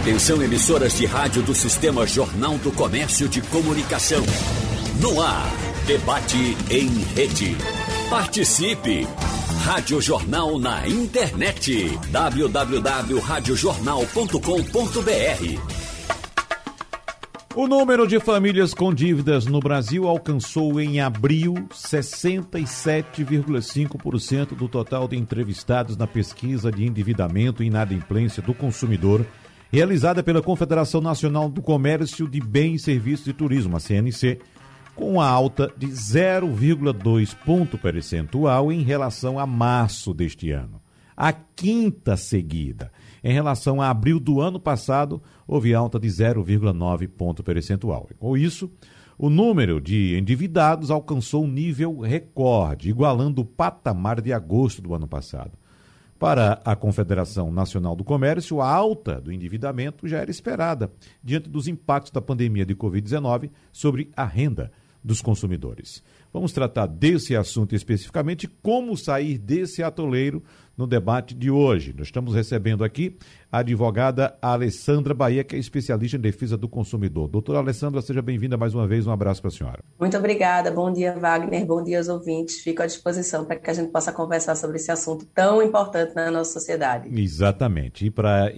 Atenção emissoras de rádio do Sistema Jornal do Comércio de Comunicação. No ar, debate em rede. Participe! Rádio Jornal na internet. www.radiojornal.com.br o número de famílias com dívidas no Brasil alcançou em abril 67,5% do total de entrevistados na pesquisa de endividamento e inadimplência do consumidor, realizada pela Confederação Nacional do Comércio de Bens, Serviços e Turismo, a CNC, com a alta de 0,2 ponto percentual em relação a março deste ano. A quinta seguida. Em relação a abril do ano passado, houve alta de 0,9 ponto percentual. Com isso, o número de endividados alcançou um nível recorde, igualando o patamar de agosto do ano passado. Para a Confederação Nacional do Comércio, a alta do endividamento já era esperada, diante dos impactos da pandemia de Covid-19 sobre a renda dos consumidores. Vamos tratar desse assunto especificamente, como sair desse atoleiro no debate de hoje. Nós estamos recebendo aqui a advogada Alessandra Bahia, que é especialista em defesa do consumidor. Doutora Alessandra, seja bem-vinda mais uma vez. Um abraço para a senhora. Muito obrigada. Bom dia, Wagner. Bom dia aos ouvintes. Fico à disposição para que a gente possa conversar sobre esse assunto tão importante na nossa sociedade. Exatamente. E para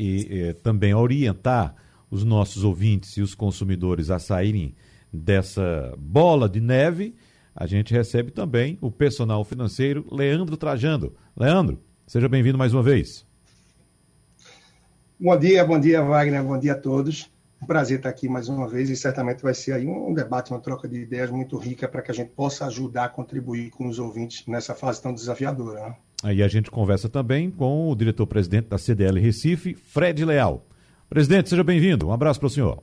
também orientar os nossos ouvintes e os consumidores a saírem dessa bola de neve, a gente recebe também o personal financeiro Leandro Trajando. Leandro, seja bem-vindo mais uma vez. Bom dia, bom dia, Wagner, bom dia a todos. Um prazer estar aqui mais uma vez e certamente vai ser aí um debate, uma troca de ideias muito rica para que a gente possa ajudar a contribuir com os ouvintes nessa fase tão desafiadora. Né? Aí a gente conversa também com o diretor-presidente da CDL Recife, Fred Leal. Presidente, seja bem-vindo. Um abraço para o senhor.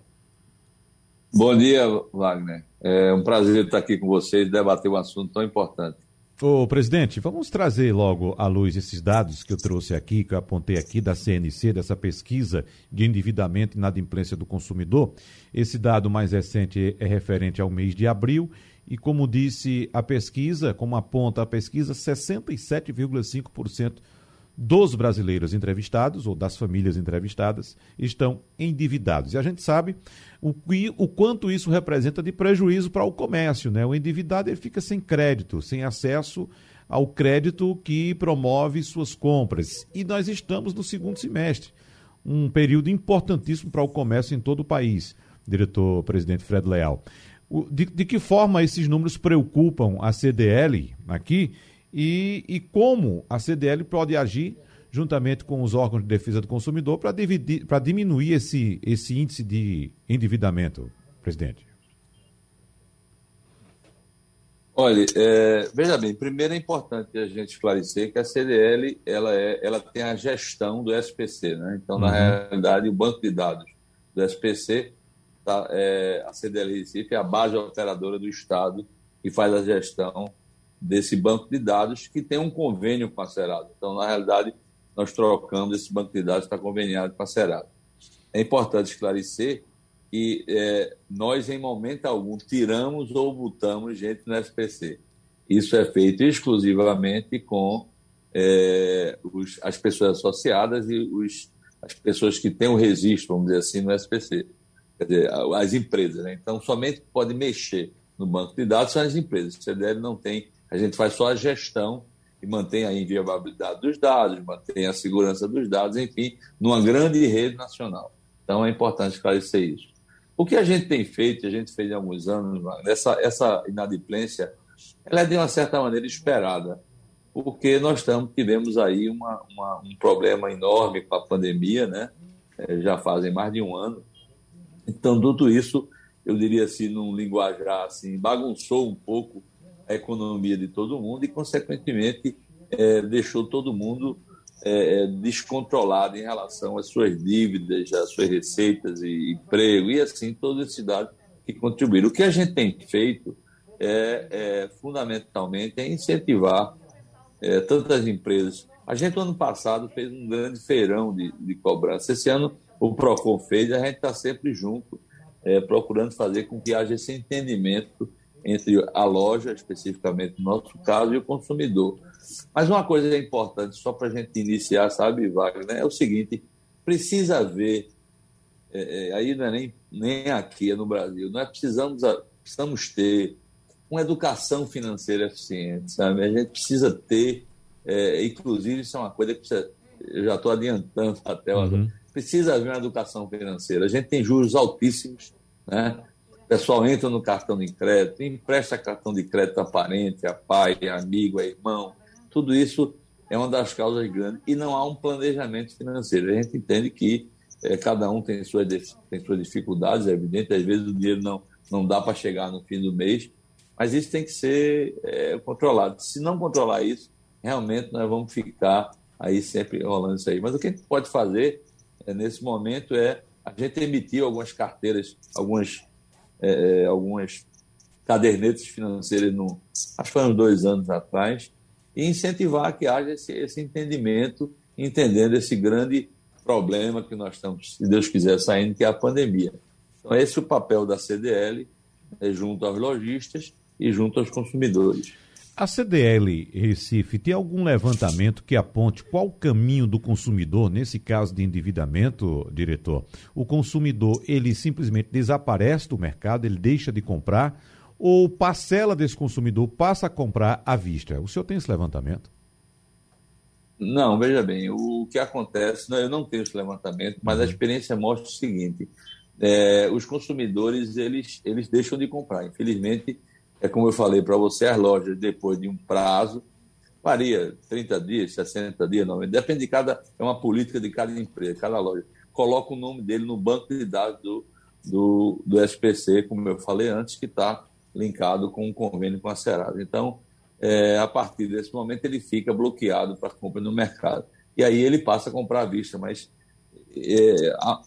Bom dia, Wagner. É um prazer estar aqui com vocês e debater um assunto tão importante. Ô, presidente, vamos trazer logo à luz esses dados que eu trouxe aqui, que eu apontei aqui da CNC, dessa pesquisa de endividamento e inadimplência do consumidor. Esse dado mais recente é referente ao mês de abril e, como disse a pesquisa, como aponta a pesquisa, 67,5% dos brasileiros entrevistados, ou das famílias entrevistadas, estão endividados. E a gente sabe o, o quanto isso representa de prejuízo para o comércio. Né? O endividado ele fica sem crédito, sem acesso ao crédito que promove suas compras. E nós estamos no segundo semestre, um período importantíssimo para o comércio em todo o país, diretor-presidente Fred Leal. De, de que forma esses números preocupam a CDL aqui e, e como a CDL pode agir juntamente com os órgãos de defesa do consumidor para diminuir esse, esse índice de endividamento, presidente? Olha, é, veja bem, primeiro é importante a gente esclarecer que a CDL ela, é, ela tem a gestão do SPC, né? Então, na uhum. realidade, o banco de dados do SPC, tá, é, a CDL Recife é a base operadora do Estado que faz a gestão desse banco de dados que tem um convênio com a Serasa. Então, na realidade, nós trocamos esse banco de dados está conveniado com a Serasa. É importante esclarecer que é, nós, em momento algum, tiramos ou botamos gente no SPC. Isso é feito exclusivamente com é, os, as pessoas associadas e os, as pessoas que têm o registro, vamos dizer assim, no SPC. Quer dizer, as empresas. Né? Então, somente pode mexer no banco de dados são as empresas. O CDL não tem a gente faz só a gestão e mantém a inviolabilidade dos dados, mantém a segurança dos dados, enfim, numa grande rede nacional. Então é importante esclarecer isso. O que a gente tem feito, a gente fez há alguns anos, essa, essa inadimplência, ela é de uma certa maneira esperada, porque nós estamos, tivemos aí uma, uma, um problema enorme com a pandemia, né? É, já fazem mais de um ano. Então, tudo isso, eu diria assim, num linguajar assim, bagunçou um pouco a economia de todo mundo e, consequentemente, é, deixou todo mundo é, é, descontrolado em relação às suas dívidas, às suas receitas e emprego, e assim todos esses dados que contribuíram. O que a gente tem feito é, é fundamentalmente é incentivar é, tantas empresas. A gente, no ano passado, fez um grande feirão de, de cobrança. Esse ano, o PROCON fez, a gente está sempre junto, é, procurando fazer com que haja esse entendimento entre a loja, especificamente no nosso caso, e o consumidor. Mas uma coisa é importante, só para a gente iniciar, sabe, Wagner, é o seguinte: precisa haver é, é, aí não é nem, nem aqui, é no Brasil. Nós precisamos, precisamos ter uma educação financeira eficiente, sabe? A gente precisa ter, é, inclusive, isso é uma coisa que precisa, eu já estou adiantando até, uhum. precisa haver uma educação financeira. A gente tem juros altíssimos, né? O pessoal entra no cartão de crédito, empresta cartão de crédito a parente, a pai, a amigo, a irmão. Tudo isso é uma das causas grandes e não há um planejamento financeiro. A gente entende que é, cada um tem suas, tem suas dificuldades, é evidente, às vezes o dinheiro não, não dá para chegar no fim do mês, mas isso tem que ser é, controlado. Se não controlar isso, realmente nós vamos ficar aí sempre rolando isso aí. Mas o que a gente pode fazer é, nesse momento é a gente emitir algumas carteiras, algumas, é, é algumas cadernetas financeiras, no, acho que uns dois anos atrás, e incentivar que haja esse, esse entendimento, entendendo esse grande problema que nós estamos, se Deus quiser, saindo, que é a pandemia. Então, esse é o papel da CDL, é, junto aos lojistas e junto aos consumidores. A CDL Recife tem algum levantamento que aponte qual o caminho do consumidor nesse caso de endividamento, diretor? O consumidor, ele simplesmente desaparece do mercado, ele deixa de comprar ou parcela desse consumidor passa a comprar à vista? O senhor tem esse levantamento? Não, veja bem, o que acontece, não, eu não tenho esse levantamento, mas a uhum. experiência mostra o seguinte: é, os consumidores eles, eles deixam de comprar. Infelizmente, é como eu falei para você, as lojas, depois de um prazo, varia 30 dias, 60 dias, 90, depende de cada, é uma política de cada empresa, cada loja. Coloca o nome dele no banco de dados do, do, do SPC, como eu falei antes, que está linkado com um convênio com a Serasa. Então, é, a partir desse momento, ele fica bloqueado para compra no mercado. E aí ele passa a comprar à vista, mas é, a,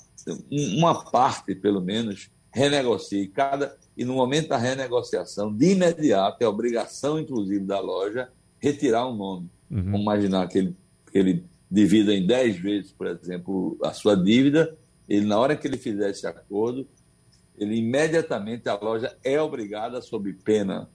uma parte, pelo menos, renegocia. E, cada, e no momento da renegociação, de imediato, é obrigação, inclusive, da loja retirar o um nome. Uhum. Vamos imaginar que ele, que ele divida em 10 vezes, por exemplo, a sua dívida, ele, na hora que ele fizer esse acordo, ele imediatamente a loja é obrigada, sob pena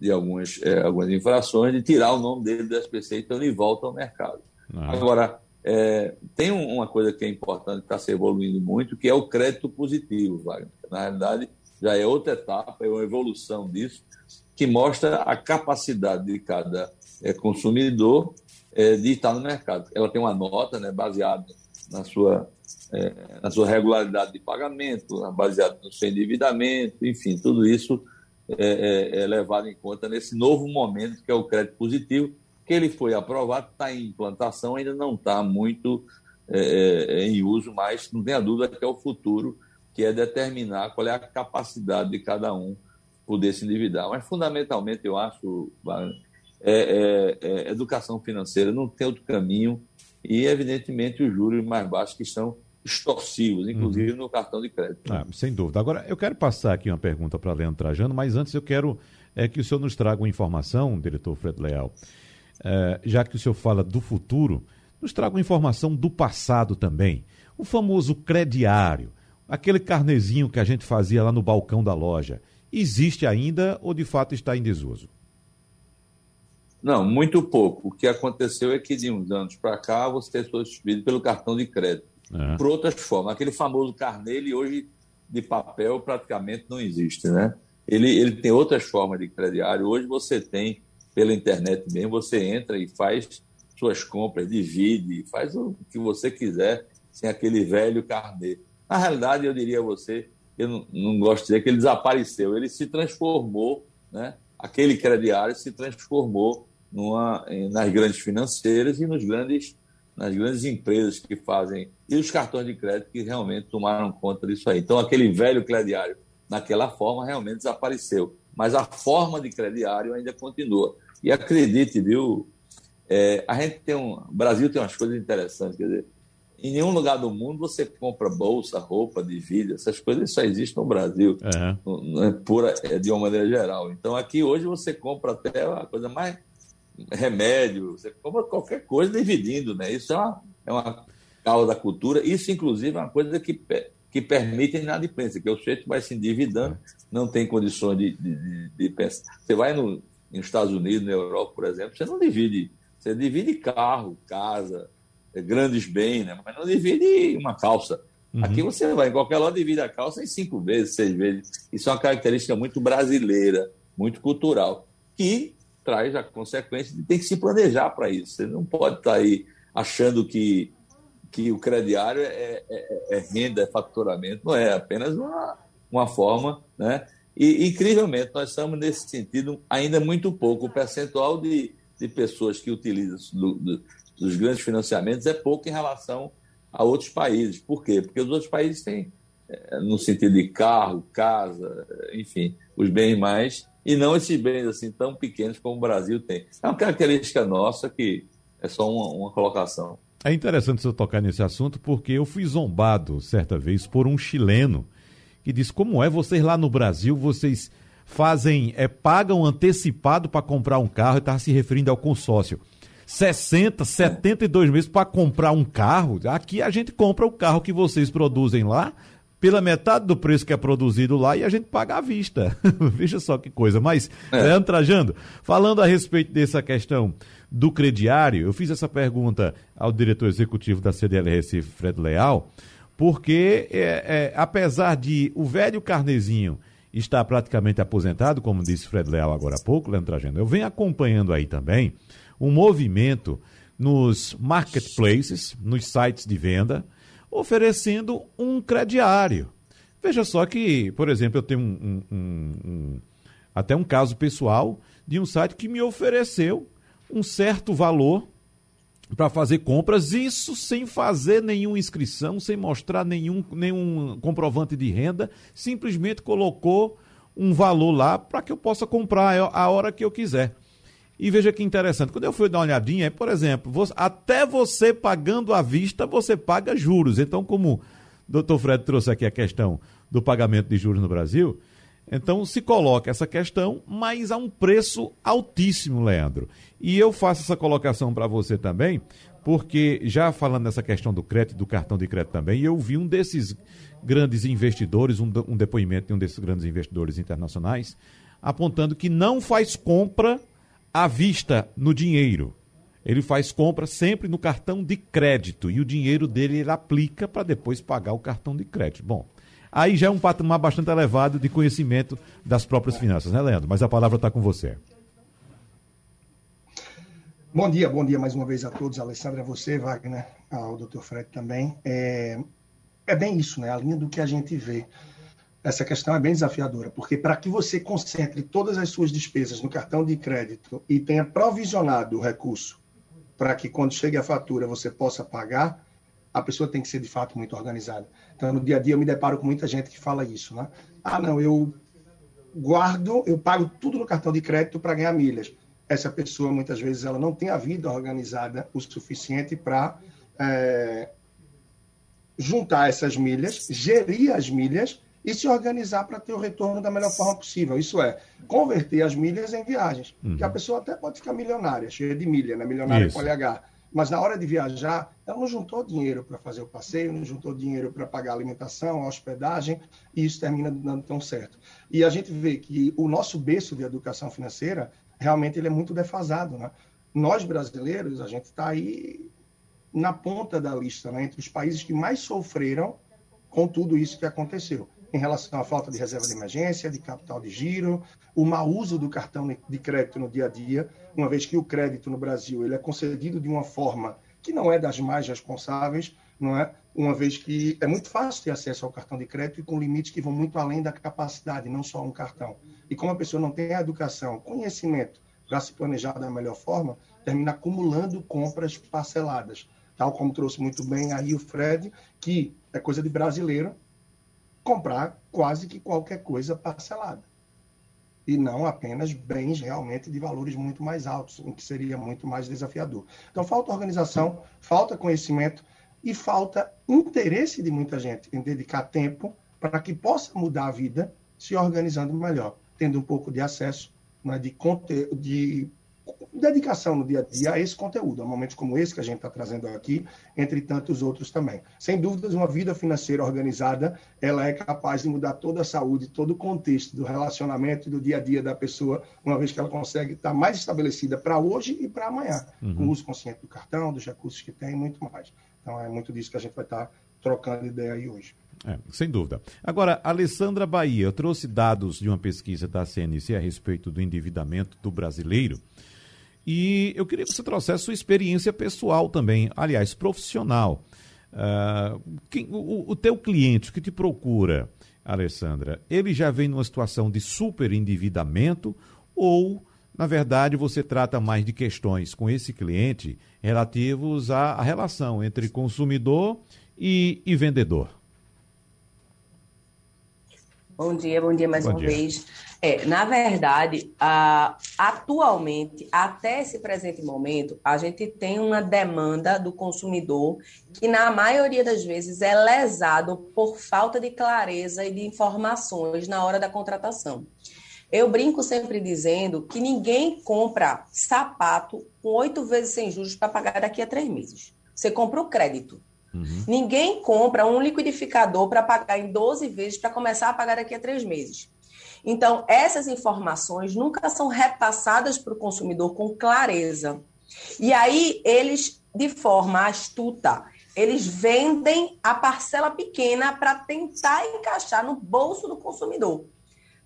de algumas, é, algumas infrações, de tirar o nome dele do SPC, então ele volta ao mercado. Ah. Agora, é, tem uma coisa que é importante, está se evoluindo muito, que é o crédito positivo, Wagner. Na realidade, já é outra etapa, é uma evolução disso, que mostra a capacidade de cada é, consumidor é, de estar no mercado. Ela tem uma nota né, baseada na sua é, na sua regularidade de pagamento, baseado no seu endividamento, enfim, tudo isso é, é, é, levado em conta nesse novo momento que é o crédito positivo, que ele foi aprovado, está em implantação, ainda não está muito é, é, em uso, mas não tenha dúvida que é o futuro, que é determinar qual é a capacidade de cada um poder se endividar. Mas, fundamentalmente, eu acho, é, é, educação financeira, não tem outro caminho, e, evidentemente, os juros mais baixos que estão extorsivos, inclusive uhum. no cartão de crédito. Ah, sem dúvida. Agora, eu quero passar aqui uma pergunta para Leandro Trajano, mas antes eu quero é, que o senhor nos traga uma informação, diretor Fred Leal, é, já que o senhor fala do futuro, nos traga uma informação do passado também. O famoso crediário, aquele carnezinho que a gente fazia lá no balcão da loja, existe ainda ou de fato está em desuso? Não, muito pouco. O que aconteceu é que de uns anos para cá você foi substituído pelo cartão de crédito é. por outras formas. Aquele famoso carnê, ele hoje de papel praticamente não existe, né? Ele, ele tem outras formas de crediário. Hoje você tem pela internet mesmo, você entra e faz suas compras, divide, faz o que você quiser sem aquele velho carnê. Na realidade, eu diria a você, eu não, não gosto de dizer que ele desapareceu, ele se transformou, né? Aquele crediário se transformou numa, nas grandes financeiras e nos grandes nas grandes empresas que fazem, e os cartões de crédito que realmente tomaram conta disso aí. Então, aquele velho crediário, naquela forma, realmente desapareceu. Mas a forma de crediário ainda continua. E acredite, viu? É, a gente tem um. O Brasil tem umas coisas interessantes, quer dizer, em nenhum lugar do mundo você compra bolsa, roupa, de vida, essas coisas só existem no Brasil, uhum. é pura, é, de uma maneira geral. Então aqui hoje você compra até a coisa mais remédio, você compra qualquer coisa dividindo, né? Isso é uma, é uma causa da cultura. Isso, inclusive, é uma coisa que, que permite a inadimplência, que o sujeito vai se endividando, não tem condições de, de, de pensar. Você vai no, nos Estados Unidos, na Europa, por exemplo, você não divide, você divide carro, casa, é, grandes bens, né? mas não divide uma calça. Uhum. Aqui você vai em qualquer loja de vida calça em cinco vezes, seis vezes. Isso é uma característica muito brasileira, muito cultural, que traz a consequência de ter que se planejar para isso. Você não pode estar tá aí achando que, que o crediário é, é, é renda, é faturamento. Não é, é apenas uma, uma forma, né? E, incrivelmente, nós estamos nesse sentido ainda muito pouco. O percentual de, de pessoas que utilizam do, do, dos grandes financiamentos é pouco em relação a outros países. Por quê? Porque os outros países têm, é, no sentido de carro, casa, enfim, os bens mais, e não esses bens assim tão pequenos como o Brasil tem. É uma característica nossa que é só uma, uma colocação. É interessante você tocar nesse assunto porque eu fui zombado certa vez por um chileno que disse como é vocês lá no Brasil vocês fazem é pagam antecipado para comprar um carro e estava se referindo ao consórcio. 60, 72 meses para comprar um carro. Aqui a gente compra o carro que vocês produzem lá pela metade do preço que é produzido lá e a gente paga à vista. Veja só que coisa. Mas, é. Leandro Trajando, falando a respeito dessa questão do crediário, eu fiz essa pergunta ao diretor executivo da CDL Recife, Fred Leal, porque é, é, apesar de o velho Carnezinho estar praticamente aposentado, como disse Fred Leal agora há pouco, Leandro Trajando, eu venho acompanhando aí também um movimento nos marketplaces, nos sites de venda, oferecendo um crediário. Veja só que, por exemplo, eu tenho um, um, um, até um caso pessoal de um site que me ofereceu um certo valor para fazer compras, isso sem fazer nenhuma inscrição, sem mostrar nenhum, nenhum comprovante de renda, simplesmente colocou um valor lá para que eu possa comprar a hora que eu quiser. E veja que interessante, quando eu fui dar uma olhadinha, por exemplo, você, até você pagando à vista, você paga juros. Então, como o doutor Fred trouxe aqui a questão do pagamento de juros no Brasil, então se coloca essa questão, mas a um preço altíssimo, Leandro. E eu faço essa colocação para você também, porque já falando nessa questão do crédito, do cartão de crédito também, eu vi um desses grandes investidores, um, um depoimento de um desses grandes investidores internacionais, apontando que não faz compra à vista no dinheiro. Ele faz compra sempre no cartão de crédito e o dinheiro dele ele aplica para depois pagar o cartão de crédito. Bom, aí já é um patamar bastante elevado de conhecimento das próprias finanças, né, Leandro? Mas a palavra está com você. Bom dia, bom dia mais uma vez a todos, Alessandra, a você, Wagner, ao Dr. Fred também. É, é bem isso, né? A linha do que a gente vê essa questão é bem desafiadora, porque para que você concentre todas as suas despesas no cartão de crédito e tenha provisionado o recurso para que quando chegue a fatura você possa pagar, a pessoa tem que ser de fato muito organizada. Então, no dia a dia eu me deparo com muita gente que fala isso, né? Ah, não, eu guardo, eu pago tudo no cartão de crédito para ganhar milhas. Essa pessoa, muitas vezes, ela não tem a vida organizada o suficiente para é, juntar essas milhas, gerir as milhas e se organizar para ter o retorno da melhor forma possível. Isso é, converter as milhas em viagens. Uhum. Que a pessoa até pode ficar milionária, cheia de milha, né? milionária Isso. com LH. Mas na hora de viajar, ela não juntou dinheiro para fazer o passeio, não juntou dinheiro para pagar alimentação, hospedagem, e isso termina dando tão certo. E a gente vê que o nosso berço de educação financeira, realmente ele é muito defasado. Né? Nós, brasileiros, a gente está aí na ponta da lista, né? entre os países que mais sofreram com tudo isso que aconteceu em relação à falta de reserva de emergência, de capital de giro, o mau uso do cartão de crédito no dia a dia, uma vez que o crédito no Brasil ele é concedido de uma forma que não é das mais responsáveis, não é? Uma vez que é muito fácil ter acesso ao cartão de crédito e com limites que vão muito além da capacidade, não só um cartão. E como a pessoa não tem a educação, conhecimento para se planejar da melhor forma, termina acumulando compras parceladas, tal como trouxe muito bem aí o Fred, que é coisa de brasileiro, comprar quase que qualquer coisa parcelada. E não apenas bens realmente de valores muito mais altos, o que seria muito mais desafiador. Então, falta organização, falta conhecimento e falta interesse de muita gente em dedicar tempo para que possa mudar a vida se organizando melhor, tendo um pouco de acesso né, de, de dedicação no dia a dia a esse conteúdo, a momentos como esse que a gente está trazendo aqui, entre tantos outros também. Sem dúvidas, uma vida financeira organizada, ela é capaz de mudar toda a saúde, todo o contexto do relacionamento e do dia a dia da pessoa, uma vez que ela consegue estar mais estabelecida para hoje e para amanhã, uhum. com o uso consciente do cartão, dos recursos que tem e muito mais. Então é muito disso que a gente vai estar trocando ideia aí hoje. É, sem dúvida. Agora, Alessandra Bahia trouxe dados de uma pesquisa da CNC a respeito do endividamento do brasileiro. E eu queria que você trouxesse sua experiência pessoal também, aliás, profissional. Uh, quem, o, o teu cliente que te procura, Alessandra, ele já vem numa situação de super endividamento ou, na verdade, você trata mais de questões com esse cliente relativos à, à relação entre consumidor e, e vendedor? Bom dia, bom dia mais bom uma dia. vez. É, na verdade, a, atualmente, até esse presente momento, a gente tem uma demanda do consumidor que, na maioria das vezes, é lesado por falta de clareza e de informações na hora da contratação. Eu brinco sempre dizendo que ninguém compra sapato com oito vezes sem juros para pagar daqui a três meses. Você compra o crédito. Uhum. Ninguém compra um liquidificador para pagar em 12 vezes para começar a pagar daqui a três meses. Então, essas informações nunca são repassadas para o consumidor com clareza. E aí, eles, de forma astuta, eles vendem a parcela pequena para tentar encaixar no bolso do consumidor.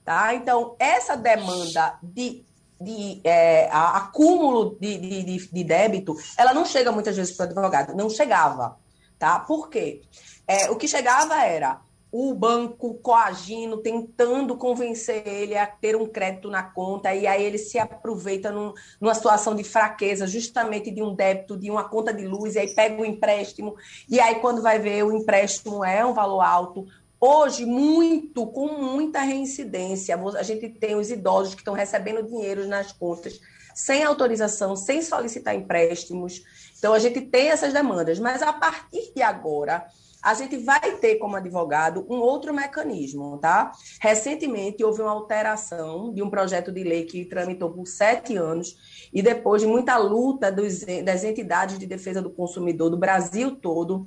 Tá? Então, essa demanda de, de é, acúmulo de, de, de, débito, ela não chega muitas vezes para o advogado, não chegava tá? Por quê? É, o que chegava era o banco coagindo, tentando convencer ele a ter um crédito na conta, e aí ele se aproveita num, numa situação de fraqueza, justamente de um débito, de uma conta de luz, e aí pega o empréstimo, e aí quando vai ver o empréstimo é um valor alto. Hoje, muito, com muita reincidência, a gente tem os idosos que estão recebendo dinheiro nas contas sem autorização, sem solicitar empréstimos. Então, a gente tem essas demandas, mas a partir de agora, a gente vai ter como advogado um outro mecanismo, tá? Recentemente houve uma alteração de um projeto de lei que tramitou por sete anos e depois de muita luta dos, das entidades de defesa do consumidor do Brasil todo,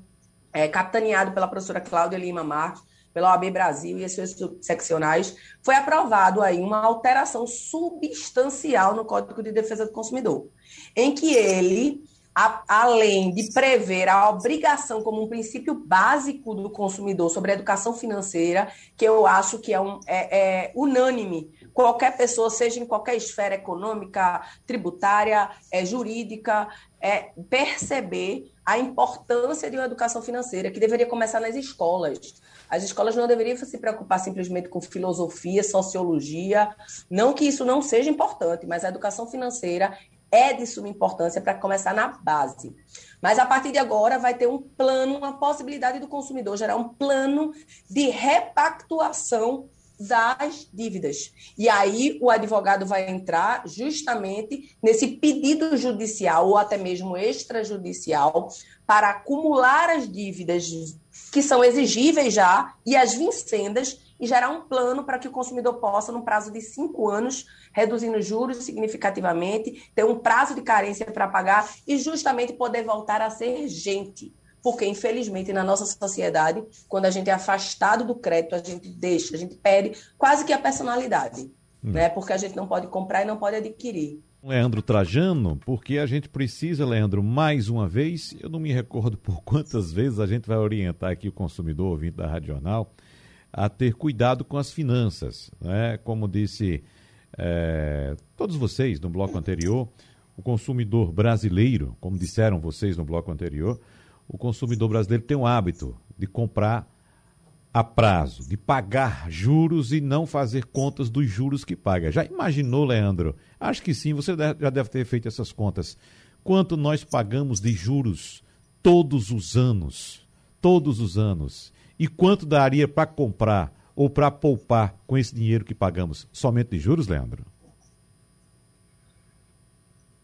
é, capitaneado pela professora Cláudia Lima Marques, pela OAB Brasil e as suas seccionais, foi aprovado aí uma alteração substancial no Código de Defesa do Consumidor, em que ele a, além de prever a obrigação como um princípio básico do consumidor sobre a educação financeira, que eu acho que é, um, é, é unânime, qualquer pessoa, seja em qualquer esfera econômica, tributária, é, jurídica, é, perceber a importância de uma educação financeira, que deveria começar nas escolas. As escolas não deveriam se preocupar simplesmente com filosofia, sociologia, não que isso não seja importante, mas a educação financeira é de suma importância para começar na base. Mas a partir de agora vai ter um plano, uma possibilidade do consumidor gerar um plano de repactuação das dívidas. E aí o advogado vai entrar justamente nesse pedido judicial ou até mesmo extrajudicial para acumular as dívidas que são exigíveis já e as vincendas e gerar um plano para que o consumidor possa, no prazo de cinco anos, reduzindo juros significativamente, ter um prazo de carência para pagar e justamente poder voltar a ser gente. Porque, infelizmente, na nossa sociedade, quando a gente é afastado do crédito, a gente deixa, a gente perde quase que a personalidade. Hum. Né? Porque a gente não pode comprar e não pode adquirir. Leandro Trajano, porque a gente precisa, Leandro, mais uma vez, eu não me recordo por quantas vezes a gente vai orientar aqui o consumidor ouvinte da Rádio Jornal a ter cuidado com as finanças. Né? Como disse é, todos vocês no bloco anterior, o consumidor brasileiro, como disseram vocês no bloco anterior, o consumidor brasileiro tem o hábito de comprar a prazo, de pagar juros e não fazer contas dos juros que paga. Já imaginou, Leandro? Acho que sim, você já deve ter feito essas contas. Quanto nós pagamos de juros todos os anos? Todos os anos. E quanto daria para comprar ou para poupar com esse dinheiro que pagamos? Somente de juros, Leandro?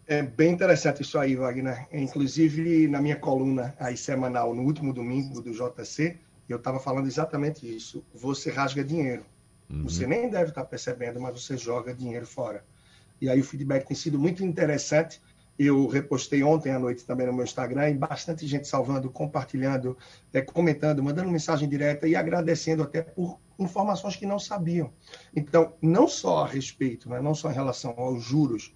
É bem interessante isso aí, Wagner. Inclusive, na minha coluna aí semanal, no último domingo do JC, eu estava falando exatamente isso. Você rasga dinheiro. Uhum. Você nem deve estar tá percebendo, mas você joga dinheiro fora. E aí o feedback tem sido muito interessante. Eu repostei ontem à noite também no meu Instagram e bastante gente salvando, compartilhando, é, comentando, mandando mensagem direta e agradecendo até por informações que não sabiam. Então, não só a respeito, né, não só em relação aos juros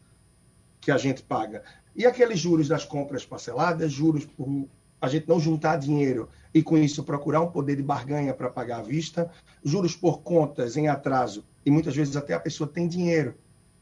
que a gente paga, e aqueles juros das compras parceladas, juros por a gente não juntar dinheiro e, com isso, procurar um poder de barganha para pagar à vista, juros por contas em atraso, e muitas vezes até a pessoa tem dinheiro,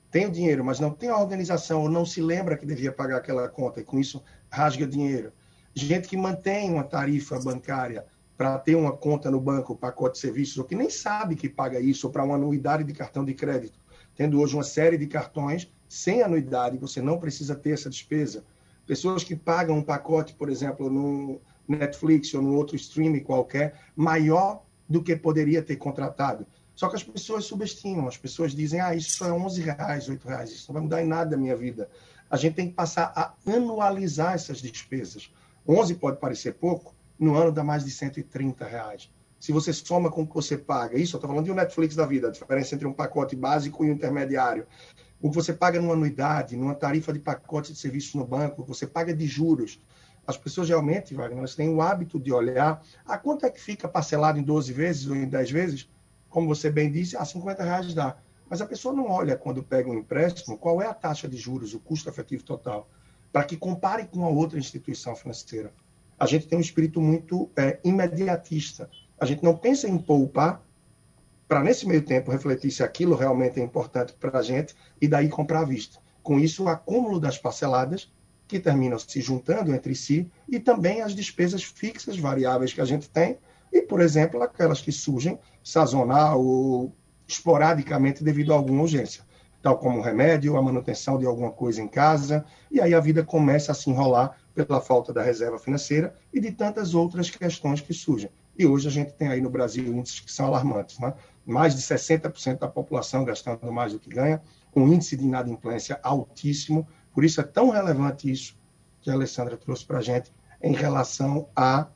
tem o dinheiro, mas não tem a organização ou não se lembra que devia pagar aquela conta e com isso rasga dinheiro. Gente que mantém uma tarifa bancária para ter uma conta no banco, pacote de serviços, ou que nem sabe que paga isso, ou para uma anuidade de cartão de crédito, tendo hoje uma série de cartões sem anuidade, você não precisa ter essa despesa. Pessoas que pagam um pacote, por exemplo, no Netflix ou no outro streaming qualquer, maior do que poderia ter contratado. Só que as pessoas subestimam, as pessoas dizem, ah, isso só é 11 reais, 8 reais, isso não vai mudar em nada a minha vida. A gente tem que passar a anualizar essas despesas. 11 pode parecer pouco, no ano dá mais de 130 reais. Se você soma com o que você paga, isso eu estou falando de um Netflix da vida, a diferença entre um pacote básico e um intermediário. O que você paga numa anuidade, numa tarifa de pacote de serviços no banco, o que você paga de juros. As pessoas realmente, Wagner, elas têm o hábito de olhar a quanto é que fica parcelado em 12 vezes ou em 10 vezes como você bem disse, a 50 reais dá. Mas a pessoa não olha quando pega um empréstimo qual é a taxa de juros, o custo efetivo total, para que compare com a outra instituição financeira. A gente tem um espírito muito é, imediatista. A gente não pensa em poupar para, nesse meio tempo, refletir se aquilo realmente é importante para a gente e daí comprar à vista. Com isso, o acúmulo das parceladas que terminam se juntando entre si e também as despesas fixas variáveis que a gente tem e, por exemplo, aquelas que surgem sazonal ou esporadicamente devido a alguma urgência, tal como o remédio, a manutenção de alguma coisa em casa, e aí a vida começa a se enrolar pela falta da reserva financeira e de tantas outras questões que surgem. E hoje a gente tem aí no Brasil índices que são alarmantes, né? mais de 60% da população gastando mais do que ganha, um índice de inadimplência altíssimo, por isso é tão relevante isso que a Alessandra trouxe para a gente em relação a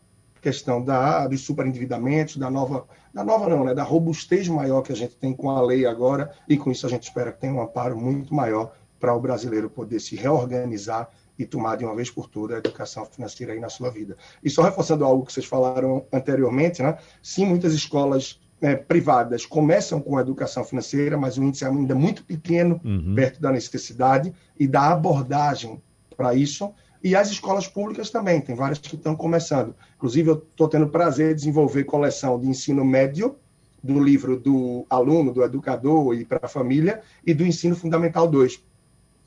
questão da, dos superendividamentos, da nova, da nova não, né, da robustez maior que a gente tem com a lei agora, e com isso a gente espera que tenha um amparo muito maior para o brasileiro poder se reorganizar e tomar de uma vez por todas a educação financeira aí na sua vida. E só reforçando algo que vocês falaram anteriormente, né? Sim, muitas escolas né, privadas começam com a educação financeira, mas o índice é ainda muito pequeno uhum. perto da necessidade e da abordagem para isso. E as escolas públicas também, tem várias que estão começando. Inclusive, eu estou tendo prazer de desenvolver coleção de ensino médio, do livro do aluno, do educador e para a família, e do ensino fundamental 2,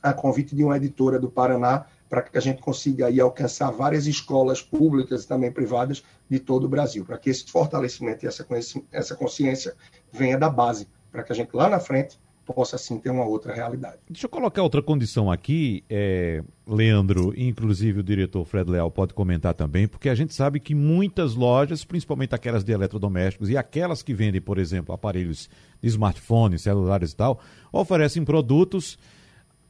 a convite de uma editora do Paraná, para que a gente consiga aí alcançar várias escolas públicas e também privadas de todo o Brasil, para que esse fortalecimento e essa consciência venha da base, para que a gente lá na frente possa sim ter uma outra realidade. Deixa eu colocar outra condição aqui, é, Leandro, inclusive o diretor Fred Leal pode comentar também, porque a gente sabe que muitas lojas, principalmente aquelas de eletrodomésticos e aquelas que vendem, por exemplo, aparelhos de smartphone, celulares e tal, oferecem produtos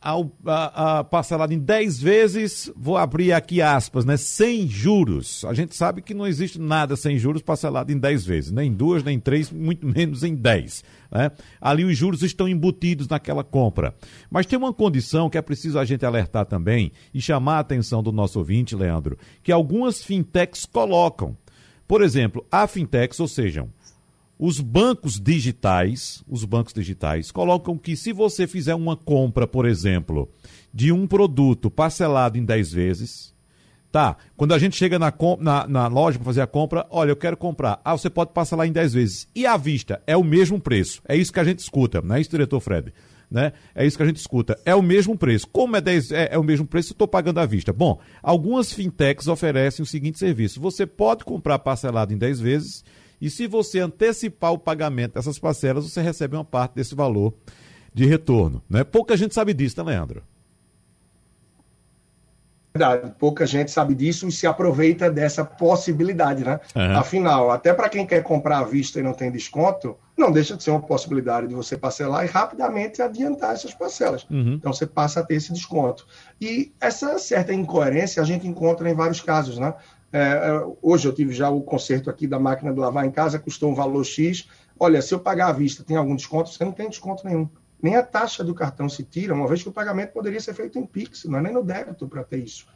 ao, a, a, parcelado em 10 vezes, vou abrir aqui aspas, né? Sem juros. A gente sabe que não existe nada sem juros parcelado em 10 vezes, nem duas, nem três, muito menos em 10. Né? Ali os juros estão embutidos naquela compra. Mas tem uma condição que é preciso a gente alertar também e chamar a atenção do nosso ouvinte, Leandro, que algumas fintechs colocam. Por exemplo, a fintechs, ou seja, os bancos digitais, os bancos digitais colocam que se você fizer uma compra, por exemplo, de um produto parcelado em 10 vezes, tá? Quando a gente chega na, na, na loja para fazer a compra, olha, eu quero comprar. Ah, você pode parcelar em 10 vezes. E à vista, é o mesmo preço. É isso que a gente escuta, não é isso, diretor Fred? Né? É isso que a gente escuta. É o mesmo preço. Como é, 10, é, é o mesmo preço, estou pagando à vista. Bom, algumas fintechs oferecem o seguinte serviço: você pode comprar parcelado em 10 vezes e se você antecipar o pagamento dessas parcelas, você recebe uma parte desse valor de retorno. Né? Pouca gente sabe disso, né, Leandro? Verdade, pouca gente sabe disso e se aproveita dessa possibilidade, né? Uhum. Afinal, até para quem quer comprar à vista e não tem desconto, não deixa de ser uma possibilidade de você parcelar e rapidamente adiantar essas parcelas. Uhum. Então você passa a ter esse desconto. E essa certa incoerência a gente encontra em vários casos, né? É, é, hoje eu tive já o conserto aqui da máquina de lavar em casa, custou um valor X. Olha, se eu pagar à vista, tem algum desconto? Você não tem desconto nenhum. Nem a taxa do cartão se tira, uma vez que o pagamento poderia ser feito em Pix, não é nem no débito para ter isso.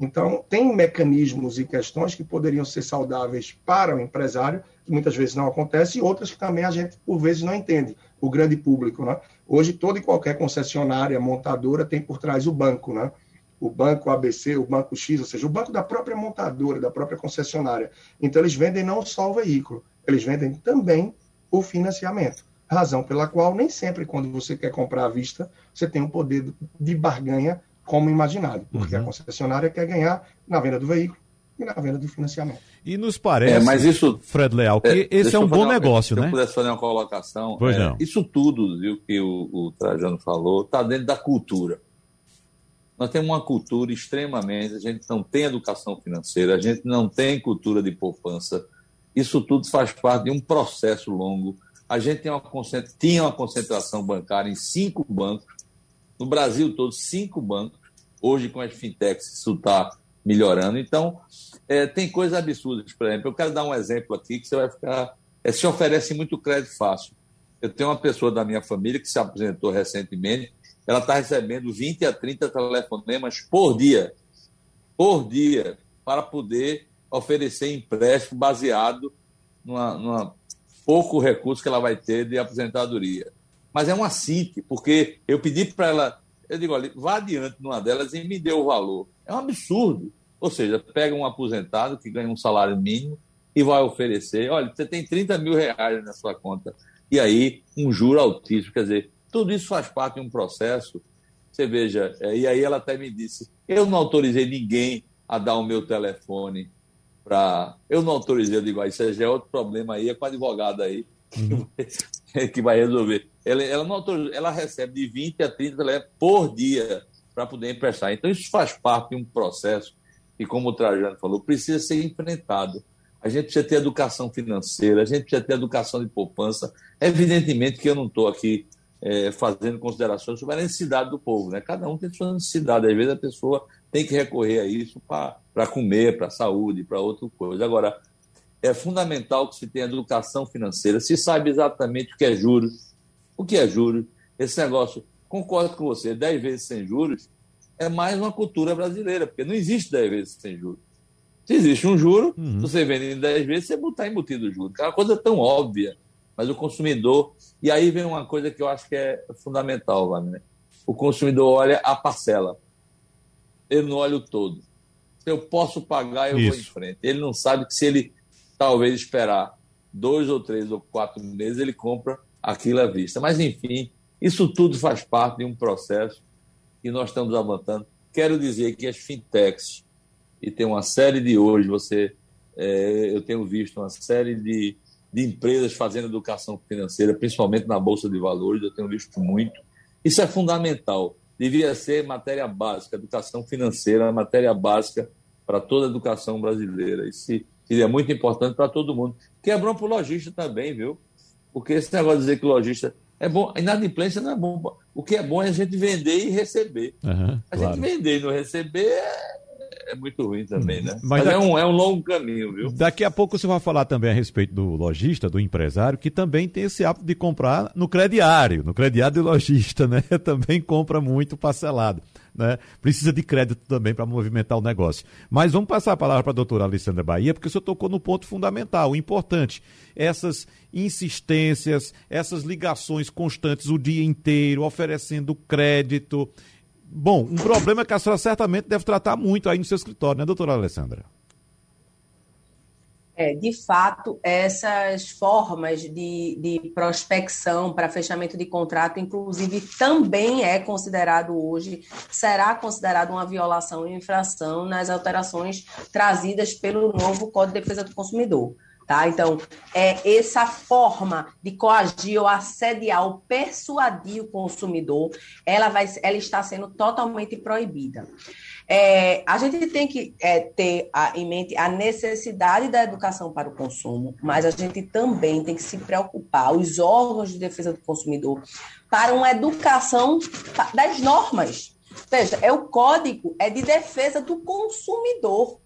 Então, tem mecanismos e questões que poderiam ser saudáveis para o empresário, que muitas vezes não acontece, e outras que também a gente, por vezes, não entende, o grande público. Né? Hoje, toda e qualquer concessionária, montadora, tem por trás o banco. Né? O banco ABC, o banco X, ou seja, o banco da própria montadora, da própria concessionária. Então, eles vendem não só o veículo, eles vendem também o financiamento. Razão pela qual nem sempre, quando você quer comprar à vista, você tem um poder de barganha como imaginado, porque uhum. a concessionária quer ganhar na venda do veículo e na venda do financiamento. E nos parece, é, mas isso, Fred Leal, que é, esse é um bom uma, negócio, se né? Se eu pudesse fazer uma colocação, pois é, não. isso tudo viu, que o, o Trajano falou está dentro da cultura. Nós temos uma cultura extremamente, a gente não tem educação financeira, a gente não tem cultura de poupança. Isso tudo faz parte de um processo longo. A gente tem uma, tinha uma concentração bancária em cinco bancos, no Brasil todo, cinco bancos. Hoje, com as fintechs, isso está melhorando. Então, é, tem coisas absurdas. Por exemplo, eu quero dar um exemplo aqui que você vai ficar. É, se oferece muito crédito fácil. Eu tenho uma pessoa da minha família que se apresentou recentemente ela está recebendo 20 a 30 telefonemas por dia, por dia, para poder oferecer empréstimo baseado numa pouco recurso que ela vai ter de aposentadoria. Mas é uma CIT, porque eu pedi para ela, eu digo, olha, vá adiante numa delas e me dê o valor. É um absurdo. Ou seja, pega um aposentado que ganha um salário mínimo e vai oferecer, olha, você tem 30 mil reais na sua conta. E aí, um juro altíssimo. Quer dizer, tudo isso faz parte de um processo. Você veja, é, e aí ela até me disse: eu não autorizei ninguém a dar o meu telefone para. Eu não autorizei, eu digo, ah, isso já é outro problema aí, é com a advogada aí uhum. que vai resolver. Ela, ela, não ela recebe de 20 a 30 telefones por dia para poder emprestar. Então, isso faz parte de um processo que, como o Trajano falou, precisa ser enfrentado. A gente precisa ter educação financeira, a gente precisa ter educação de poupança. Evidentemente que eu não estou aqui é, fazendo considerações sobre a necessidade do povo. Né? Cada um tem sua necessidade. Às vezes a pessoa tem que recorrer a isso para comer, para a saúde, para outra coisa. Agora, é fundamental que se tenha educação financeira, se saiba exatamente o que é juros, o que é juros. Esse negócio, concordo com você, 10 vezes sem juros é mais uma cultura brasileira, porque não existe 10 vezes sem juros. Se existe um juro, uhum. você vende em 10 vezes, você está embutido o juro. É uma coisa tão óbvia mas o consumidor. E aí vem uma coisa que eu acho que é fundamental, Wagner. O consumidor olha a parcela, ele não olha o todo. Se eu posso pagar, eu Isso. vou em frente. Ele não sabe que se ele talvez esperar dois ou três ou quatro meses, ele compra aquilo à vista. Mas, enfim, isso tudo faz parte de um processo que nós estamos avançando. Quero dizer que as fintechs, e tem uma série de hoje, você, é, eu tenho visto uma série de de empresas fazendo educação financeira, principalmente na Bolsa de Valores, eu tenho visto muito. Isso é fundamental. Devia ser matéria básica, educação financeira, matéria básica para toda a educação brasileira. Isso seria muito importante para todo mundo. Que é para o lojista também, viu? Porque esse negócio de dizer que o lojista é bom, inadimplência não é bom. O que é bom é a gente vender e receber. Uhum, a claro. gente vender e não receber é é muito ruim também, né? Mas, Mas daqui, é, um, é um longo caminho, viu? Daqui a pouco você vai falar também a respeito do lojista, do empresário, que também tem esse hábito de comprar no crediário, no crediário do lojista, né? Também compra muito parcelado. Né? Precisa de crédito também para movimentar o negócio. Mas vamos passar a palavra para a doutora Alessandra Bahia, porque o senhor tocou no ponto fundamental, importante. Essas insistências, essas ligações constantes o dia inteiro, oferecendo crédito. Bom, um problema que a senhora certamente deve tratar muito aí no seu escritório, né, doutora Alessandra? É, de fato, essas formas de, de prospecção para fechamento de contrato, inclusive, também é considerado hoje, será considerado uma violação e infração nas alterações trazidas pelo novo Código de Defesa do Consumidor. Tá? Então, é essa forma de coagir ou assediar ou persuadir o consumidor, ela, vai, ela está sendo totalmente proibida. É, a gente tem que é, ter a, em mente a necessidade da educação para o consumo, mas a gente também tem que se preocupar, os órgãos de defesa do consumidor, para uma educação das normas. Veja, é o código é de defesa do consumidor.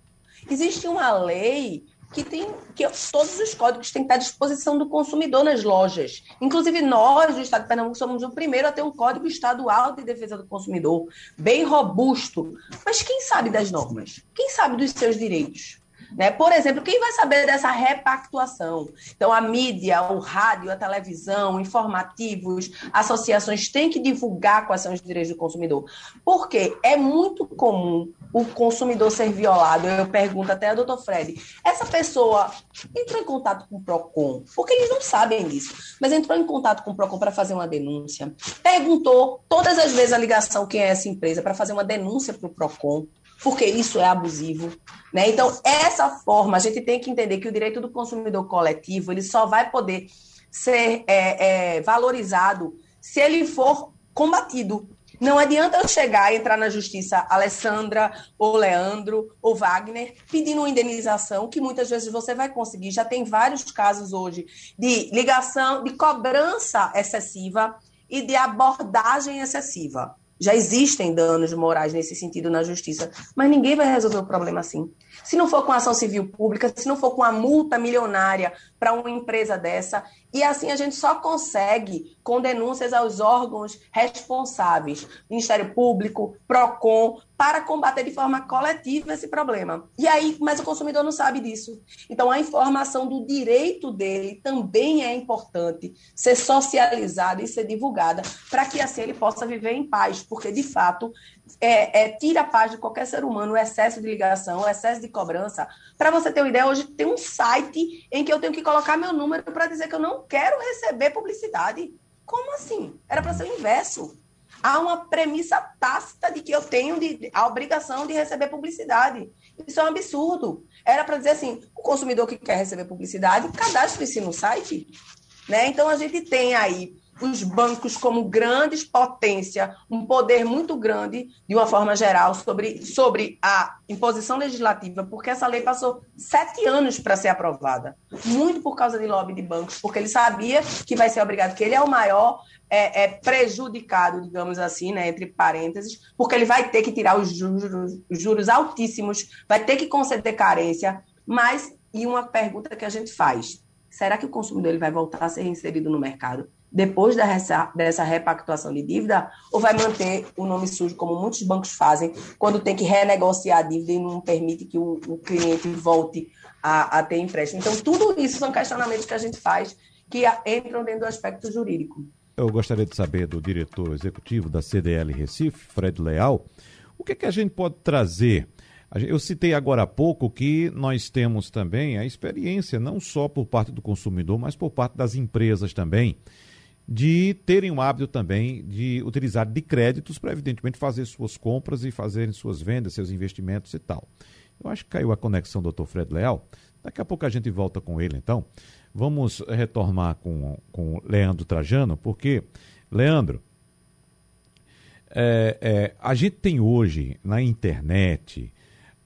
Existe uma lei que tem que todos os códigos têm que estar à disposição do consumidor nas lojas. Inclusive nós, do Estado de Pernambuco, somos o primeiro a ter um código estadual de defesa do consumidor bem robusto. Mas quem sabe das normas? Quem sabe dos seus direitos? Né? Por exemplo, quem vai saber dessa repactuação? Então, a mídia, o rádio, a televisão, informativos, associações têm que divulgar quais são os direitos do consumidor. Porque é muito comum o consumidor ser violado. Eu pergunto até a doutor Fred, essa pessoa entrou em contato com o PROCON, porque eles não sabem disso, mas entrou em contato com o PROCON para fazer uma denúncia, perguntou todas as vezes a ligação quem é essa empresa para fazer uma denúncia para o PROCON, porque isso é abusivo. Né? Então, essa forma, a gente tem que entender que o direito do consumidor coletivo ele só vai poder ser é, é, valorizado se ele for combatido. Não adianta eu chegar e entrar na justiça, Alessandra, ou Leandro, ou Wagner, pedindo uma indenização, que muitas vezes você vai conseguir. Já tem vários casos hoje de ligação, de cobrança excessiva e de abordagem excessiva. Já existem danos morais nesse sentido na justiça, mas ninguém vai resolver o problema assim. Se não for com ação civil pública, se não for com a multa milionária para uma empresa dessa, e assim a gente só consegue com denúncias aos órgãos responsáveis, Ministério Público, PROCON, para combater de forma coletiva esse problema. E aí, mas o consumidor não sabe disso. Então, a informação do direito dele também é importante ser socializada e ser divulgada, para que assim ele possa viver em paz, porque de fato é, é, tira a paz de qualquer ser humano o excesso de ligação, o excesso de cobrança. Para você ter uma ideia, hoje tem um site em que eu tenho que colocar meu número para dizer que eu não quero receber publicidade. Como assim? Era para ser o inverso há uma premissa tácita de que eu tenho de, a obrigação de receber publicidade. Isso é um absurdo. Era para dizer assim: o consumidor que quer receber publicidade, cadastre-se no site. Né? Então, a gente tem aí os bancos como grandes potência, um poder muito grande, de uma forma geral, sobre, sobre a imposição legislativa, porque essa lei passou sete anos para ser aprovada. Muito por causa de lobby de bancos, porque ele sabia que vai ser obrigado, que ele é o maior é, é prejudicado, digamos assim, né, entre parênteses, porque ele vai ter que tirar os juros, os juros altíssimos, vai ter que conceder carência, mas, e uma pergunta que a gente faz, será que o consumidor ele vai voltar a ser inserido no mercado? Depois dessa, repactuação de dívida, ou vai manter o nome sujo, como muitos bancos fazem, quando tem que renegociar a dívida e não permite que o, o cliente volte a, a, ter empréstimo. Então, tudo isso são questionamentos que a gente faz que entram dentro do aspecto jurídico. Eu gostaria de saber do diretor executivo da CDL Recife, Fred Leal, o que, é que a gente pode trazer eu citei agora há pouco que nós temos também a experiência, não só por parte do consumidor, mas por parte das empresas também, de terem o hábito também de utilizar de créditos para, evidentemente, fazer suas compras e fazerem suas vendas, seus investimentos e tal. Eu acho que caiu a conexão do Dr. Fred Leal. Daqui a pouco a gente volta com ele, então. Vamos retomar com, com Leandro Trajano, porque, Leandro, é, é, a gente tem hoje na internet,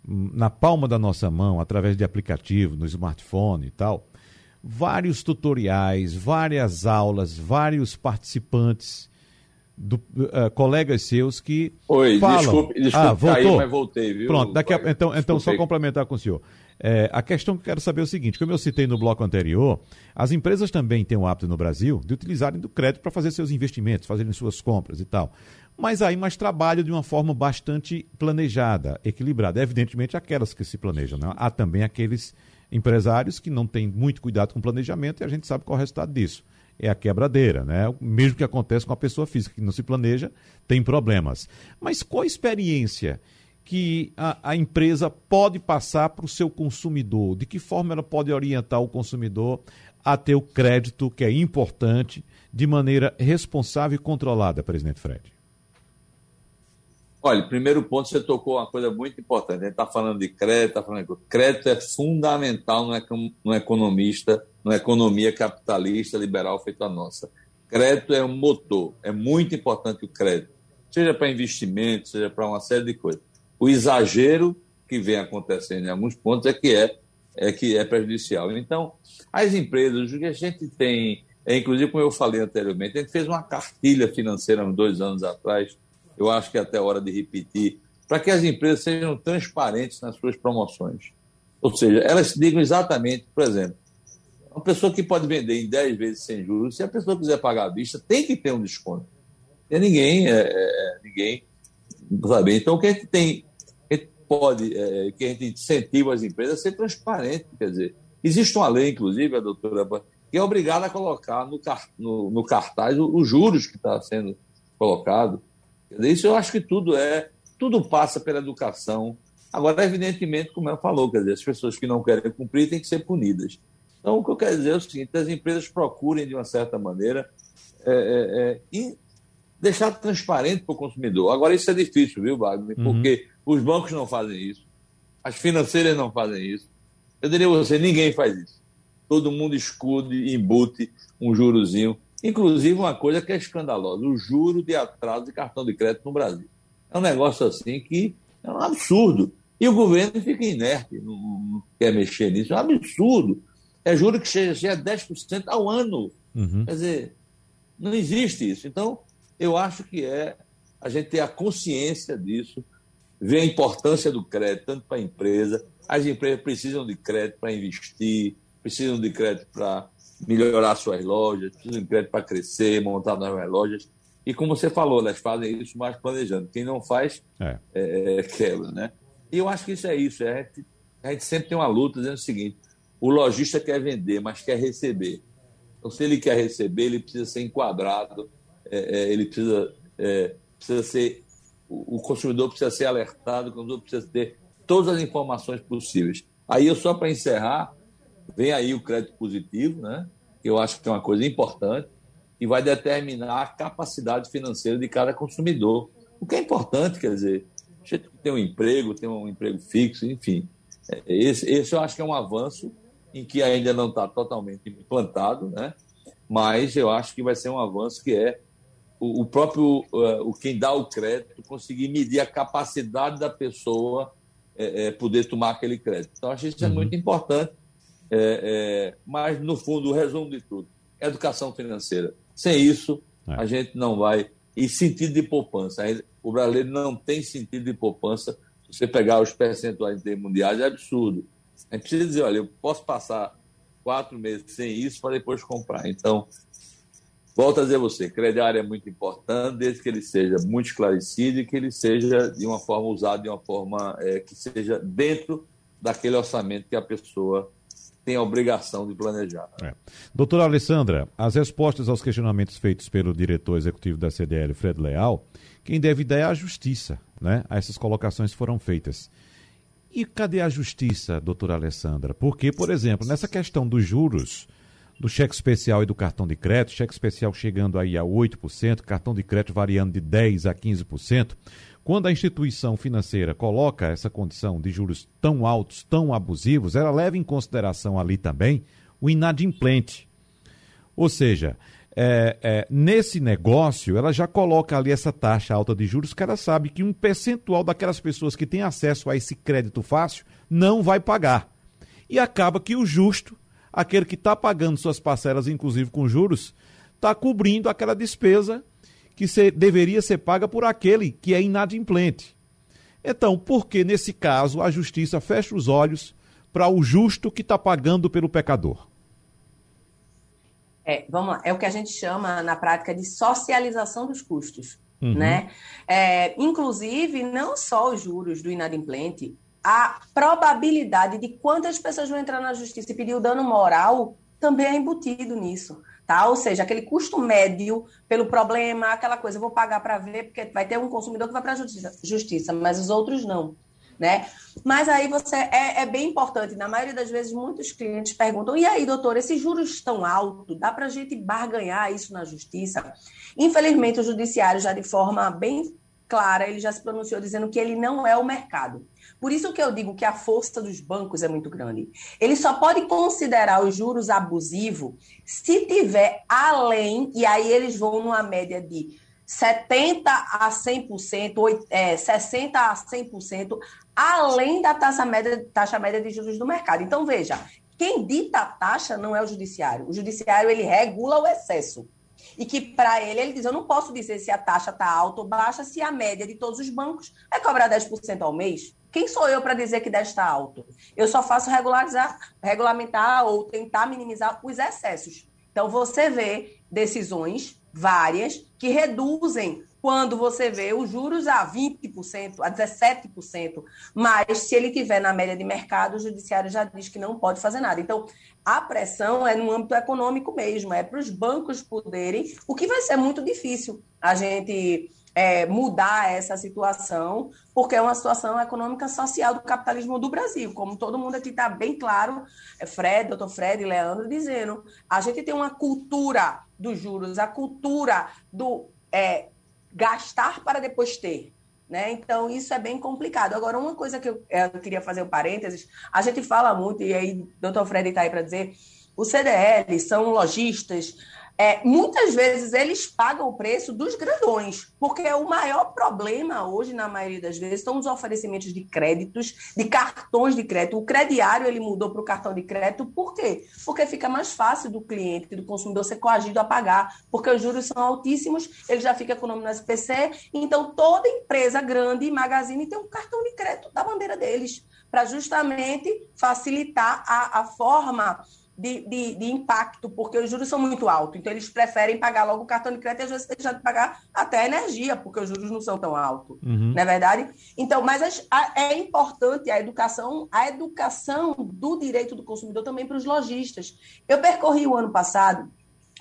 na palma da nossa mão, através de aplicativo, no smartphone e tal, vários tutoriais, várias aulas, vários participantes, do, uh, colegas seus que Oi, falam... desculpe, desculpe ah, voltou? mas voltei, viu? Pronto, daqui a, então, então só complementar com o senhor. É, a questão que eu quero saber é o seguinte: como eu citei no bloco anterior, as empresas também têm o hábito no Brasil de utilizarem do crédito para fazer seus investimentos, fazerem suas compras e tal. Mas aí mais trabalho de uma forma bastante planejada, equilibrada. Evidentemente, aquelas que se planejam. Né? Há também aqueles empresários que não têm muito cuidado com o planejamento e a gente sabe qual é o resultado disso. É a quebradeira, né? O mesmo que acontece com a pessoa física que não se planeja, tem problemas. Mas qual a experiência que a, a empresa pode passar para o seu consumidor? De que forma ela pode orientar o consumidor a ter o crédito, que é importante, de maneira responsável e controlada, presidente Fred? Olha, primeiro ponto, você tocou uma coisa muito importante. A gente está falando de crédito, está falando de crédito é fundamental no economista, numa economia capitalista liberal feita a nossa. Crédito é um motor, é muito importante o crédito, seja para investimento, seja para uma série de coisas. O exagero que vem acontecendo em alguns pontos é que é, é que é prejudicial. Então, as empresas, o que a gente tem, é, inclusive como eu falei anteriormente, a gente fez uma cartilha financeira uns dois anos atrás eu acho que é até hora de repetir, para que as empresas sejam transparentes nas suas promoções. Ou seja, elas digam exatamente, por exemplo, uma pessoa que pode vender em 10 vezes sem juros, se a pessoa quiser pagar à vista, tem que ter um desconto. E ninguém, é, é, ninguém sabe. Então, o que a gente tem? pode, é, que a gente incentiva as empresas a ser transparente. Quer dizer, existe uma lei, inclusive, a doutora, que é obrigada a colocar no, no, no cartaz os juros que está sendo colocado. Isso eu acho que tudo é, tudo passa pela educação. Agora, evidentemente, como eu falou, quer dizer, as pessoas que não querem cumprir têm que ser punidas. Então, o que eu quero dizer é o seguinte: as empresas procurem, de uma certa maneira, é, é, é, deixar transparente para o consumidor. Agora, isso é difícil, viu, Wagner? Uhum. Porque os bancos não fazem isso, as financeiras não fazem isso. Eu diria a você: ninguém faz isso. Todo mundo escude, embute um jurozinho. Inclusive, uma coisa que é escandalosa: o juro de atraso de cartão de crédito no Brasil. É um negócio assim que é um absurdo. E o governo fica inerte, não, não quer mexer nisso. É um absurdo. É juro que chega a 10% ao ano. Uhum. Quer dizer, não existe isso. Então, eu acho que é a gente ter a consciência disso, ver a importância do crédito, tanto para a empresa. As empresas precisam de crédito para investir, precisam de crédito para melhorar suas lojas, precisam de crédito para crescer, montar novas lojas. E como você falou, elas fazem isso mais planejando. Quem não faz, é. É, é, quebra, né? E eu acho que isso é isso. É, a, gente, a gente sempre tem uma luta dizendo o seguinte: o lojista quer vender, mas quer receber. Então, se ele quer receber, ele precisa ser enquadrado, é, é, ele precisa, precisa ser. O, o, consumidor precisa ser alertado, o consumidor precisa ter todas as informações possíveis. Aí, eu só para encerrar, vem aí o crédito positivo, né? que eu acho que é uma coisa importante, e vai determinar a capacidade financeira de cada consumidor. O que é importante, quer dizer, a gente tem um emprego, tem um emprego fixo, enfim. É, esse, esse eu acho que é um avanço em que ainda não está totalmente implantado, né? mas eu acho que vai ser um avanço que é o, o próprio uh, o quem dá o crédito conseguir medir a capacidade da pessoa é, é, poder tomar aquele crédito. Então, acho que isso é uhum. é muito importante, é, mas, no fundo, o resumo de tudo, educação financeira. Sem isso, é. a gente não vai... E sentido de poupança. O brasileiro não tem sentido de poupança. Se você pegar os percentuais mundiais, é absurdo. A gente precisa dizer, olha, eu posso passar quatro meses sem isso para depois comprar. Então, volto a dizer a você, crediário é muito importante, desde que ele seja muito esclarecido e que ele seja de uma forma usado de uma forma é, que seja dentro daquele orçamento que a pessoa tem a obrigação de planejar. É. Doutora Alessandra, as respostas aos questionamentos feitos pelo diretor executivo da CDL, Fred Leal, quem deve dar é a justiça, né? Essas colocações foram feitas. E cadê a justiça, doutora Alessandra? Porque, por exemplo, nessa questão dos juros, do cheque especial e do cartão de crédito, cheque especial chegando aí a 8%, cartão de crédito variando de 10% a 15%, quando a instituição financeira coloca essa condição de juros tão altos, tão abusivos, ela leva em consideração ali também o inadimplente. Ou seja, é, é, nesse negócio, ela já coloca ali essa taxa alta de juros, que ela sabe que um percentual daquelas pessoas que têm acesso a esse crédito fácil não vai pagar. E acaba que o justo, aquele que está pagando suas parcelas, inclusive com juros, está cobrindo aquela despesa que ser, deveria ser paga por aquele que é inadimplente. Então, por que nesse caso a justiça fecha os olhos para o justo que está pagando pelo pecador? É, vamos lá, é o que a gente chama na prática de socialização dos custos. Uhum. Né? É, inclusive, não só os juros do inadimplente, a probabilidade de quantas pessoas vão entrar na justiça e pedir o dano moral também é embutido nisso. Tá? Ou seja, aquele custo médio pelo problema, aquela coisa, eu vou pagar para ver, porque vai ter um consumidor que vai para a justiça, justiça, mas os outros não né? Mas aí você é, é, bem importante. Na maioria das vezes, muitos clientes perguntam: e aí, doutor, esses juros estão altos? Dá para a gente barganhar isso na justiça? Infelizmente, o judiciário já de forma bem clara, ele já se pronunciou dizendo que ele não é o mercado. Por isso que eu digo que a força dos bancos é muito grande. Ele só pode considerar os juros abusivos se tiver além, e aí eles vão numa média de 70% a 100%, é, 60% a 100%, além da taxa média, taxa média de juros do mercado. Então, veja, quem dita a taxa não é o judiciário. O judiciário, ele regula o excesso. E que, para ele, ele diz, eu não posso dizer se a taxa está alta ou baixa, se a média de todos os bancos é cobrar 10% ao mês. Quem sou eu para dizer que 10 está alto? Eu só faço regularizar, regulamentar ou tentar minimizar os excessos. Então, você vê decisões várias que reduzem quando você vê os juros a 20%, a 17%, mas se ele tiver na média de mercado, o judiciário já diz que não pode fazer nada. Então, a pressão é no âmbito econômico mesmo, é para os bancos poderem, o que vai ser muito difícil a gente é, mudar essa situação, porque é uma situação econômica social do capitalismo do Brasil, como todo mundo aqui está bem claro, é Fred, doutor Fred e Leandro dizendo, a gente tem uma cultura dos juros, a cultura do é, gastar para depois ter. Né? Então, isso é bem complicado. Agora, uma coisa que eu, eu queria fazer um parênteses, a gente fala muito, e aí o doutor Fred está aí para dizer, os CDL são lojistas, é, muitas vezes eles pagam o preço dos grandões, porque o maior problema hoje, na maioria das vezes, são os oferecimentos de créditos, de cartões de crédito. O crediário ele mudou para o cartão de crédito, por quê? Porque fica mais fácil do cliente, do consumidor ser coagido a pagar, porque os juros são altíssimos, ele já fica com o nome no SPC, então toda empresa grande, magazine, tem um cartão de crédito da bandeira deles, para justamente facilitar a, a forma de, de, de, impacto, porque os juros são muito altos. Então, eles preferem pagar logo o cartão de crédito e às vezes deixar de pagar até a energia, porque os juros não são tão altos. Uhum. Não é verdade? Então, mas é importante a educação, a educação do direito do consumidor também para os lojistas. Eu percorri o ano passado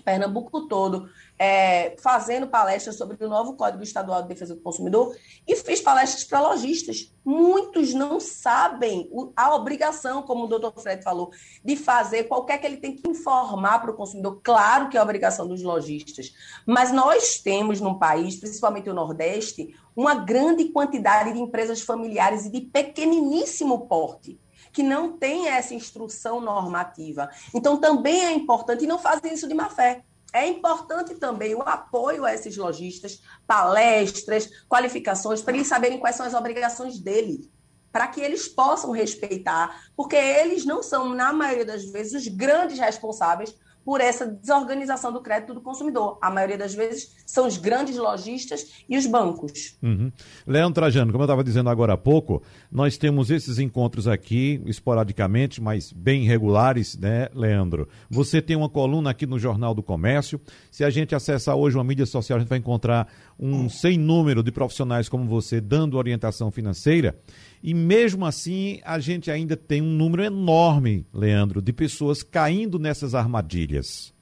Pernambuco todo, é, fazendo palestras sobre o novo Código Estadual de Defesa do Consumidor e fiz palestras para lojistas. Muitos não sabem a obrigação, como o doutor Fred falou, de fazer qualquer que ele tem que informar para o consumidor. Claro que é a obrigação dos lojistas, mas nós temos no país, principalmente o Nordeste, uma grande quantidade de empresas familiares e de pequeniníssimo porte que não tem essa instrução normativa. Então, também é importante, e não fazem isso de má fé. É importante também o apoio a esses lojistas, palestras, qualificações, para eles saberem quais são as obrigações dele, para que eles possam respeitar, porque eles não são, na maioria das vezes, os grandes responsáveis por essa desorganização do crédito do consumidor. A maioria das vezes são os grandes lojistas e os bancos. Uhum. Leandro Trajano, como eu estava dizendo agora há pouco, nós temos esses encontros aqui, esporadicamente, mas bem regulares, né, Leandro? Você tem uma coluna aqui no Jornal do Comércio. Se a gente acessar hoje uma mídia social, a gente vai encontrar um sem número de profissionais como você dando orientação financeira. E mesmo assim, a gente ainda tem um número enorme, Leandro, de pessoas caindo nessas armadilhas.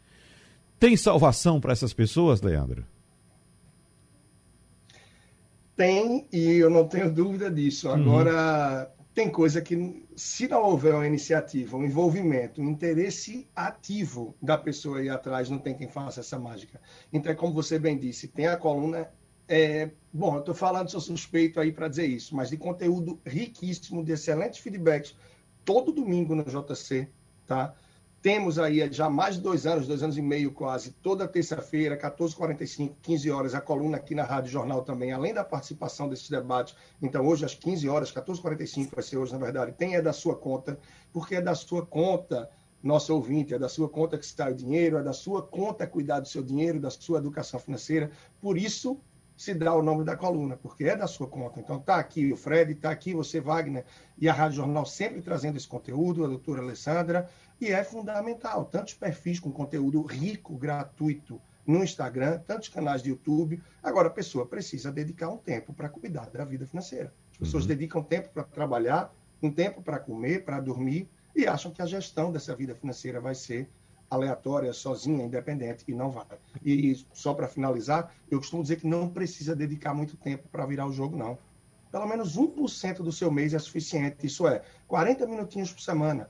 Tem salvação para essas pessoas, Leandro? Tem, e eu não tenho dúvida disso. Uhum. Agora, uhum. tem coisa que, se não houver uma iniciativa, um envolvimento, um interesse ativo da pessoa aí atrás, não tem quem faça essa mágica. Então, é como você bem disse, tem a coluna é, bom, eu estou falando, sou suspeito aí para dizer isso, mas de conteúdo riquíssimo, de excelentes feedbacks, todo domingo no JC, tá? Temos aí já mais de dois anos, dois anos e meio quase, toda terça-feira, 14h45, 15 horas, a coluna aqui na Rádio Jornal também, além da participação desses debates. Então, hoje, às 15 horas, 14h45 vai ser hoje, na verdade, tem é da sua conta, porque é da sua conta, nosso ouvinte, é da sua conta que está o dinheiro, é da sua conta cuidar do seu dinheiro, da sua educação financeira. Por isso, se dá o nome da coluna, porque é da sua conta. Então está aqui o Fred, está aqui você, Wagner, e a Rádio Jornal sempre trazendo esse conteúdo, a doutora Alessandra, e é fundamental. Tantos perfis com conteúdo rico, gratuito no Instagram, tantos canais de YouTube. Agora, a pessoa precisa dedicar um tempo para cuidar da vida financeira. As pessoas uhum. dedicam tempo para trabalhar, um tempo para comer, para dormir, e acham que a gestão dessa vida financeira vai ser aleatória, sozinha, independente, e não vai. E só para finalizar, eu costumo dizer que não precisa dedicar muito tempo para virar o jogo, não. Pelo menos 1% do seu mês é suficiente. Isso é 40 minutinhos por semana.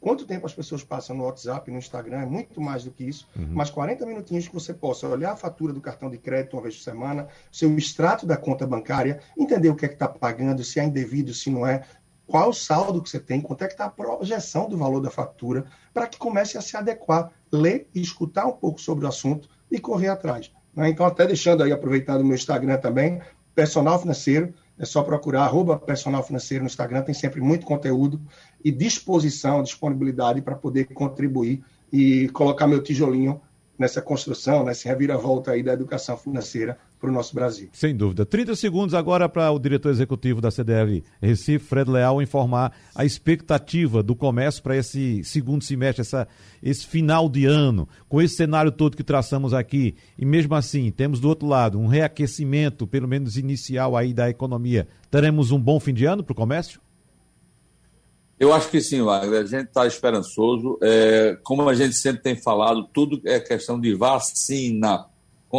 Quanto tempo as pessoas passam no WhatsApp, no Instagram, é muito mais do que isso. Uhum. Mas 40 minutinhos que você possa olhar a fatura do cartão de crédito uma vez por semana, seu extrato da conta bancária, entender o que é que está pagando, se é indevido, se não é, qual o saldo que você tem, quanto é que está a projeção do valor da fatura, para que comece a se adequar, ler e escutar um pouco sobre o assunto e correr atrás. Né? Então, até deixando aí, aproveitando o meu Instagram também, personal financeiro, é só procurar arroba personal financeiro no Instagram, tem sempre muito conteúdo e disposição, disponibilidade para poder contribuir e colocar meu tijolinho nessa construção, nessa reviravolta aí da educação financeira para o nosso Brasil. Sem dúvida. 30 segundos agora para o diretor executivo da CDL Recife, Fred Leal, informar a expectativa do comércio para esse segundo semestre, essa, esse final de ano, com esse cenário todo que traçamos aqui. E mesmo assim, temos do outro lado um reaquecimento, pelo menos inicial aí da economia. Teremos um bom fim de ano para o comércio? Eu acho que sim, Wagner. A gente está esperançoso. É, como a gente sempre tem falado, tudo é questão de vacina.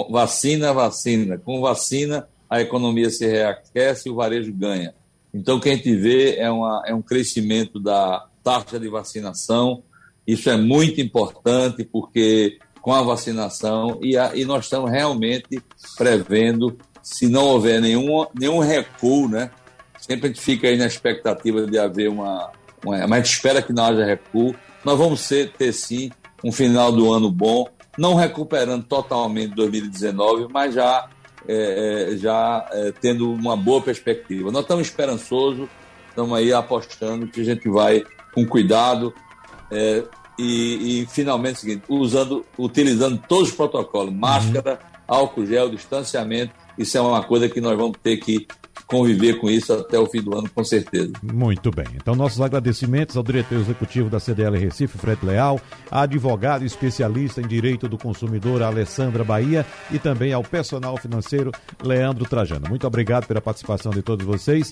Vacina, vacina. Com vacina, a economia se reaquece e o varejo ganha. Então, o que a gente vê é, uma, é um crescimento da taxa de vacinação. Isso é muito importante, porque com a vacinação, e, a, e nós estamos realmente prevendo, se não houver nenhum, nenhum recuo, né? Sempre a gente fica aí na expectativa de haver uma, mas a gente espera que não haja recuo. Nós vamos ser, ter sim um final do ano bom, não recuperando totalmente 2019, mas já, é, é, já é, tendo uma boa perspectiva. Nós estamos esperançosos, estamos aí apostando que a gente vai com cuidado é, e, e, finalmente é o seguinte, usando, utilizando todos os protocolos, máscara, álcool gel, distanciamento, isso é uma coisa que nós vamos ter que conviver com isso até o fim do ano, com certeza. Muito bem. Então, nossos agradecimentos ao diretor executivo da CDL Recife, Fred Leal, a advogado especialista em direito do consumidor, Alessandra Bahia, e também ao personal financeiro, Leandro Trajano. Muito obrigado pela participação de todos vocês.